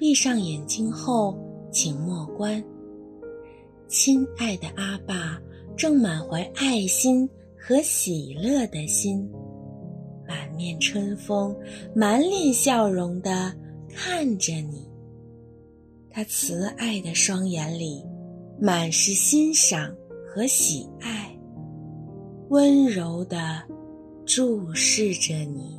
闭上眼睛后，请默观。亲爱的阿爸，正满怀爱心和喜乐的心，满面春风、满脸笑容地看着你。他慈爱的双眼里满是欣赏和喜爱，温柔地注视着你。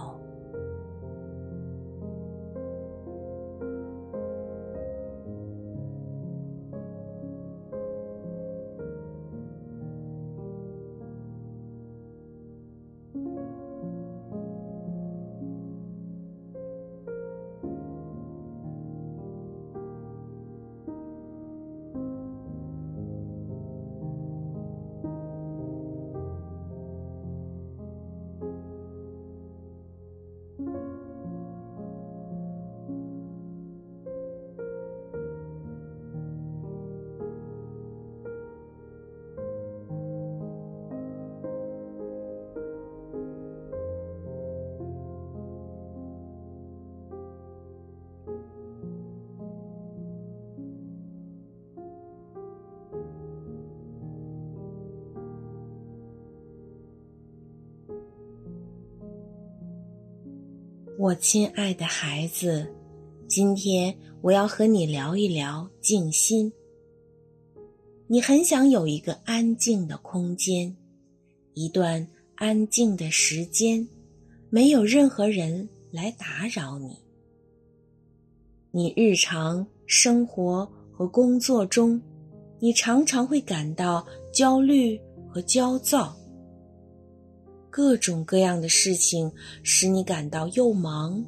我亲爱的孩子，今天我要和你聊一聊静心。你很想有一个安静的空间，一段安静的时间，没有任何人来打扰你。你日常生活和工作中，你常常会感到焦虑和焦躁。各种各样的事情使你感到又忙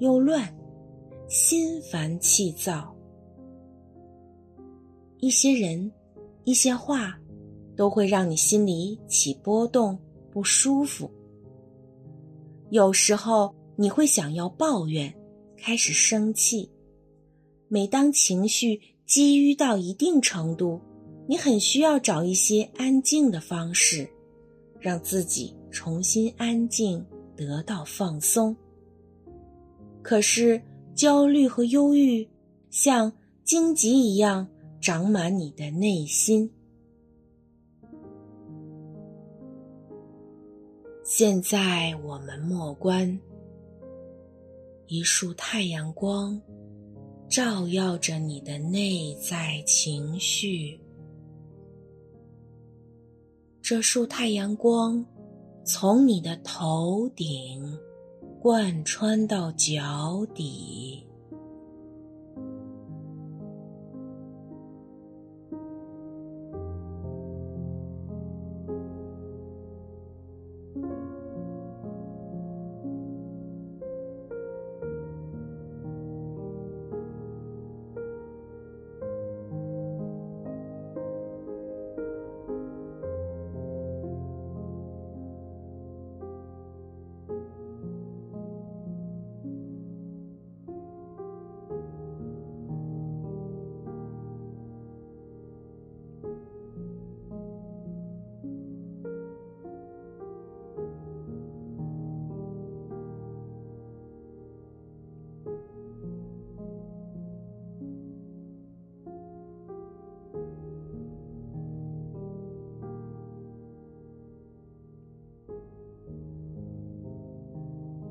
又乱，心烦气躁。一些人、一些话，都会让你心里起波动，不舒服。有时候你会想要抱怨，开始生气。每当情绪积郁到一定程度，你很需要找一些安静的方式，让自己重新安静，得到放松。可是焦虑和忧郁像荆棘一样长满你的内心。现在我们默观，一束太阳光照耀着你的内在情绪。这束太阳光。从你的头顶贯穿到脚底，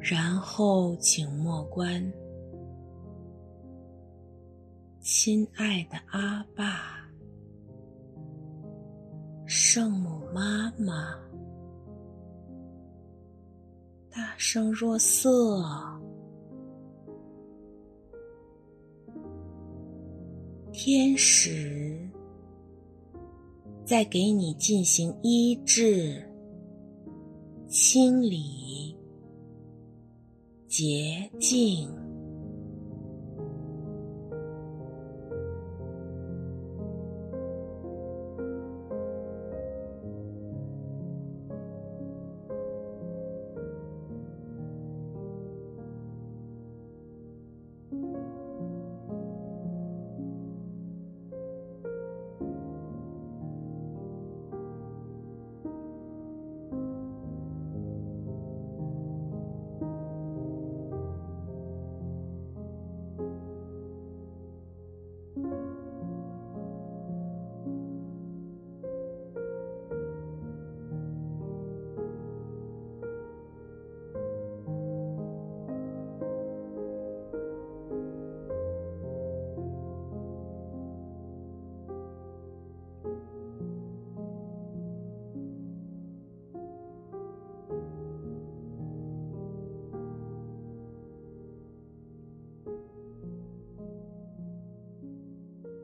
然后，请默观，亲爱的阿爸、圣母妈妈、大圣若瑟、天使，在给你进行医治、清理。洁净。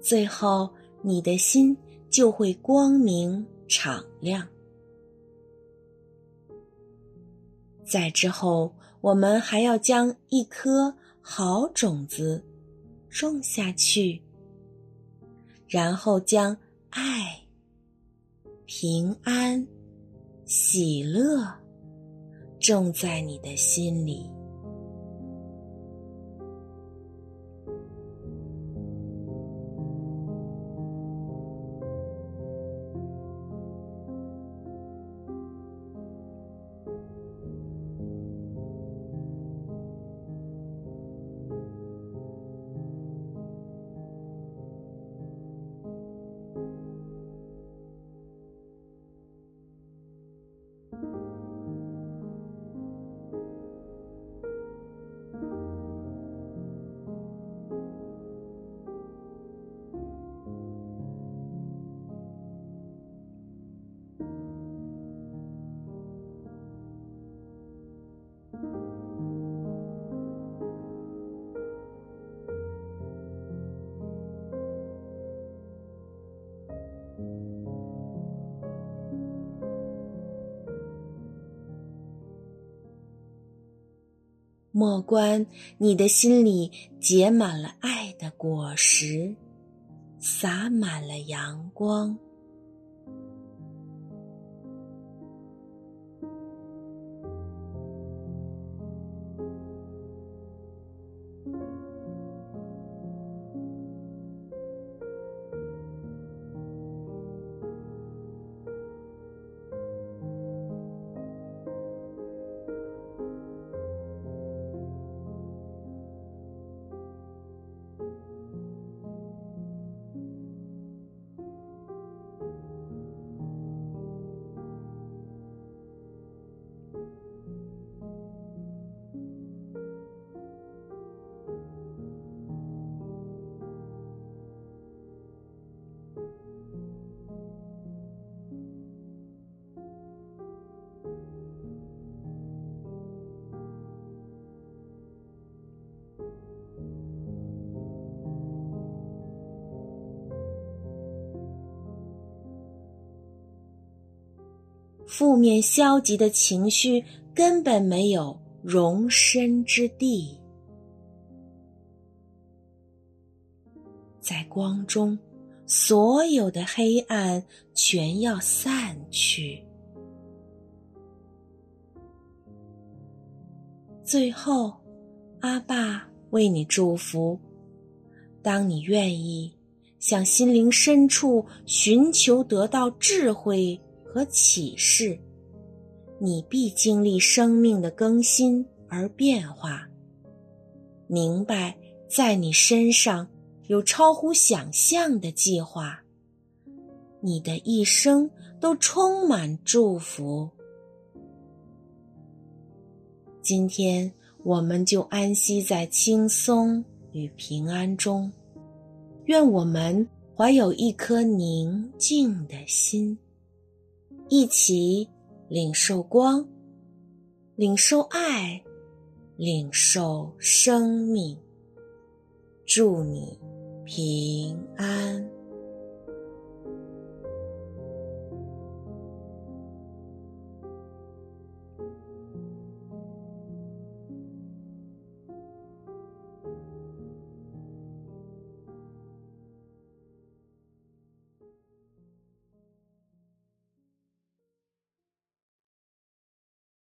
最后，你的心就会光明敞亮。在之后，我们还要将一颗好种子种下去，然后将爱、平安、喜乐种在你的心里。莫关你的心里结满了爱的果实，洒满了阳光。负面消极的情绪根本没有容身之地，在光中，所有的黑暗全要散去。最后，阿爸为你祝福。当你愿意向心灵深处寻求得到智慧和启示，你必经历生命的更新而变化，明白在你身上有超乎想象的计划，你的一生都充满祝福。今天我们就安息在轻松与平安中。愿我们怀有一颗宁静的心，一起领受光，领受爱，领受生命。祝你平安。